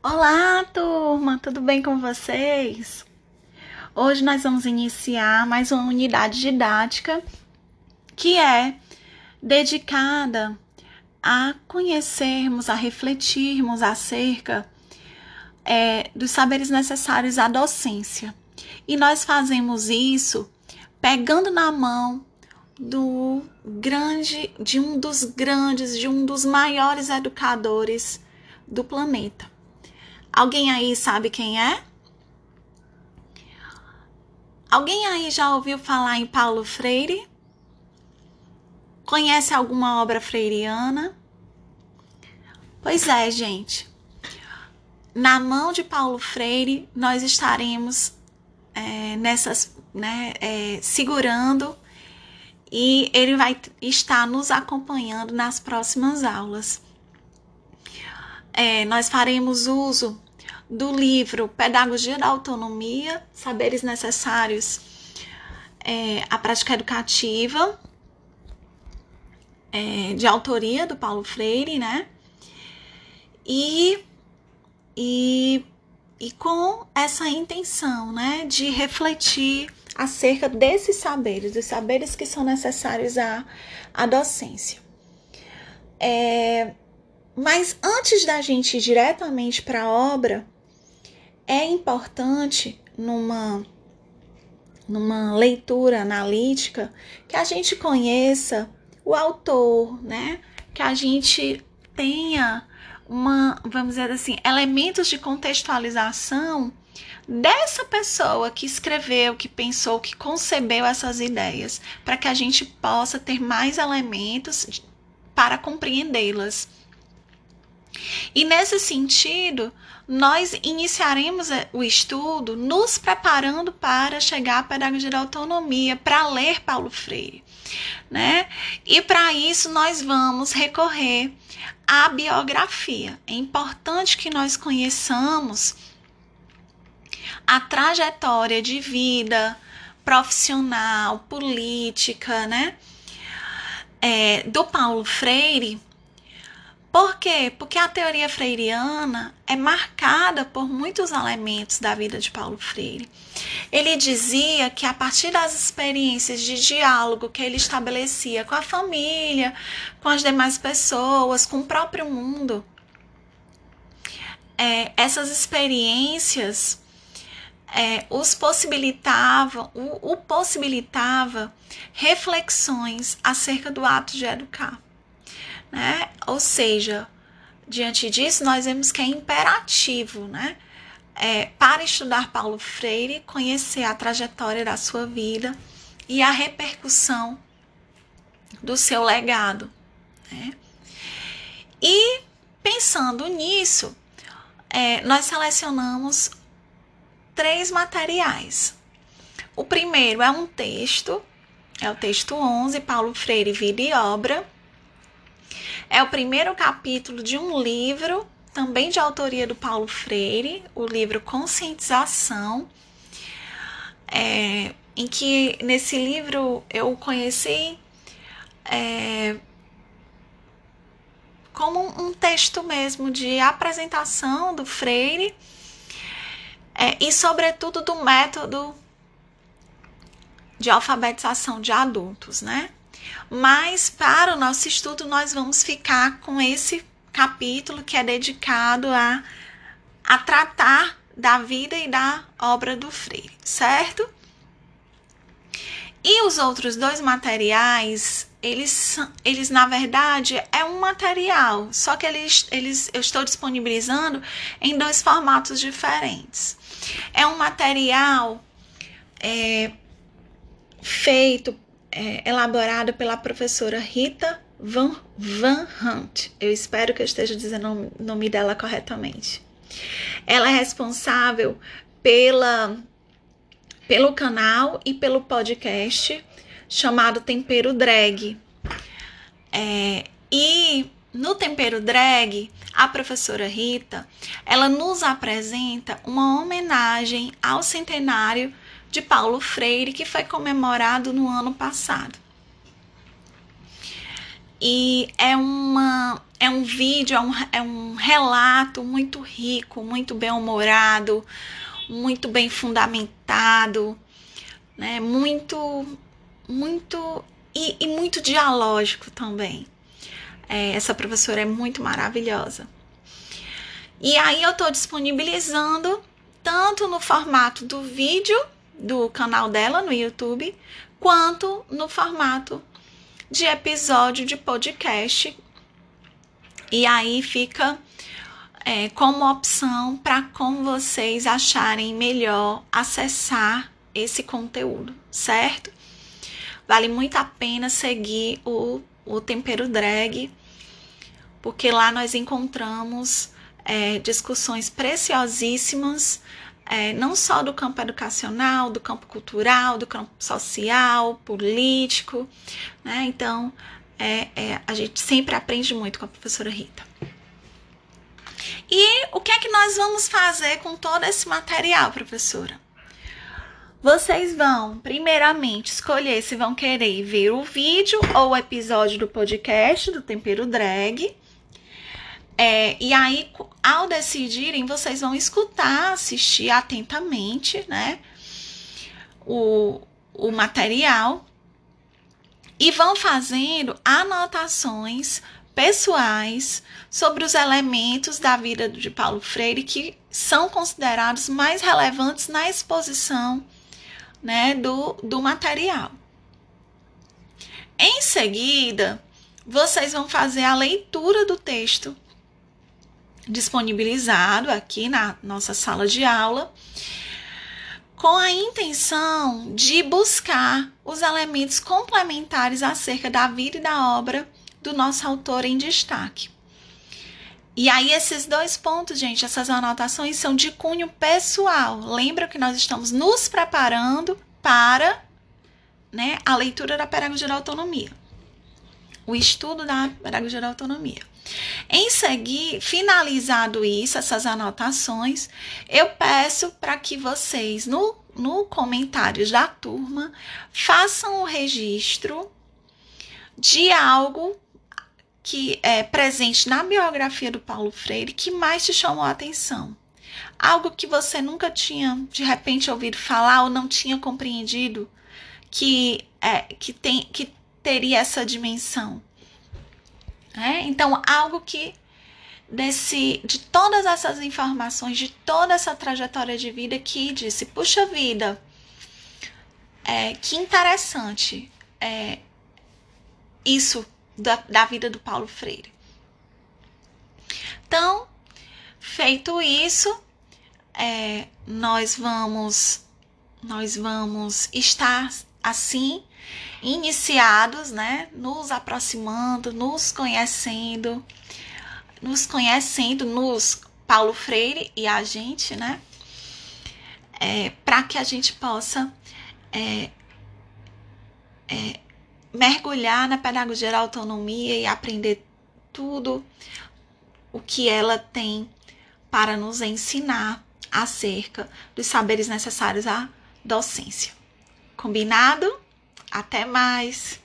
Olá, turma, tudo bem com vocês? Hoje nós vamos iniciar mais uma unidade didática que é dedicada a conhecermos, a refletirmos acerca é, dos saberes necessários à docência. E nós fazemos isso pegando na mão do grande, de um dos grandes, de um dos maiores educadores do planeta Alguém aí sabe quem é? Alguém aí já ouviu falar em Paulo Freire? Conhece alguma obra freiriana? Pois é, gente. Na mão de Paulo Freire, nós estaremos é, nessas, né, é, segurando e ele vai estar nos acompanhando nas próximas aulas. É, nós faremos uso do livro Pedagogia da Autonomia, Saberes Necessários é, à Prática Educativa, é, de autoria do Paulo Freire, né? E, e, e com essa intenção, né, de refletir acerca desses saberes, dos saberes que são necessários à, à docência. É, mas antes da gente ir diretamente para a obra, é importante numa numa leitura analítica que a gente conheça o autor, né? Que a gente tenha uma, vamos dizer assim, elementos de contextualização dessa pessoa que escreveu, que pensou, que concebeu essas ideias, para que a gente possa ter mais elementos para compreendê-las. E nesse sentido, nós iniciaremos eh, o estudo nos preparando para chegar à pedagogia da autonomia, para ler Paulo Freire, né? E para isso nós vamos recorrer à biografia. É importante que nós conheçamos a trajetória de vida profissional, política, né? É, do Paulo Freire por quê? Porque a teoria freiriana é marcada por muitos elementos da vida de Paulo Freire. Ele dizia que a partir das experiências de diálogo que ele estabelecia com a família, com as demais pessoas, com o próprio mundo, é, essas experiências é, os possibilitavam, o, o possibilitava reflexões acerca do ato de educar né? Ou seja, diante disso, nós vemos que é imperativo, né? É, para estudar Paulo Freire, conhecer a trajetória da sua vida e a repercussão do seu legado. Né? E pensando nisso, é, nós selecionamos três materiais. O primeiro é um texto, é o texto 11, Paulo Freire, Vida e Obra é o primeiro capítulo de um livro, também de autoria do Paulo Freire, o livro Conscientização, é, em que nesse livro eu conheci é, como um texto mesmo de apresentação do Freire é, e, sobretudo, do método de alfabetização de adultos, né? Mas para o nosso estudo, nós vamos ficar com esse capítulo que é dedicado a, a tratar da vida e da obra do Freire, certo? E os outros dois materiais, eles, eles na verdade é um material, só que eles, eles eu estou disponibilizando em dois formatos diferentes. É um material é, feito é, elaborado pela professora Rita Van, Van Hunt. Eu espero que eu esteja dizendo o nome dela corretamente. Ela é responsável pela, pelo canal e pelo podcast chamado Tempero Drag. É, e no Tempero Drag, a professora Rita, ela nos apresenta uma homenagem ao centenário de Paulo Freire, que foi comemorado no ano passado. e é uma é um vídeo, é um, é um relato muito rico, muito bem humorado, muito bem fundamentado, né? Muito, muito e, e muito dialógico também. É, essa professora é muito maravilhosa. E aí eu estou disponibilizando tanto no formato do vídeo do canal dela no YouTube, quanto no formato de episódio de podcast. E aí fica é, como opção para como vocês acharem melhor acessar esse conteúdo, certo? Vale muito a pena seguir o, o Tempero Drag, porque lá nós encontramos é, discussões preciosíssimas é, não só do campo educacional, do campo cultural, do campo social, político, né? Então, é, é, a gente sempre aprende muito com a professora Rita. E o que é que nós vamos fazer com todo esse material, professora? Vocês vão, primeiramente, escolher se vão querer ver o vídeo ou o episódio do podcast do Tempero Drag. É, e aí, ao decidirem, vocês vão escutar, assistir atentamente, né? O, o material e vão fazendo anotações pessoais sobre os elementos da vida de Paulo Freire que são considerados mais relevantes na exposição né, do, do material. Em seguida, vocês vão fazer a leitura do texto disponibilizado aqui na nossa sala de aula, com a intenção de buscar os elementos complementares acerca da vida e da obra do nosso autor em destaque. E aí, esses dois pontos, gente, essas anotações são de cunho pessoal. Lembra que nós estamos nos preparando para né, a leitura da Pedagogia da Autonomia, o estudo da Pedagogia da Autonomia. Em seguir, finalizado isso, essas anotações, eu peço para que vocês, no, no comentários da turma, façam o registro de algo que é presente na biografia do Paulo Freire que mais te chamou a atenção. Algo que você nunca tinha, de repente, ouvido falar ou não tinha compreendido que, é, que, tem, que teria essa dimensão. Né? Então, algo que desse, de todas essas informações, de toda essa trajetória de vida que disse, puxa vida, é, que interessante é, isso da, da vida do Paulo Freire. Então, feito isso, é, nós vamos nós vamos estar assim iniciados, né, nos aproximando, nos conhecendo, nos conhecendo, nos Paulo Freire e a gente, né, é, para que a gente possa é, é, mergulhar na pedagogia da autonomia e aprender tudo o que ela tem para nos ensinar acerca dos saberes necessários à docência. Combinado? Até mais!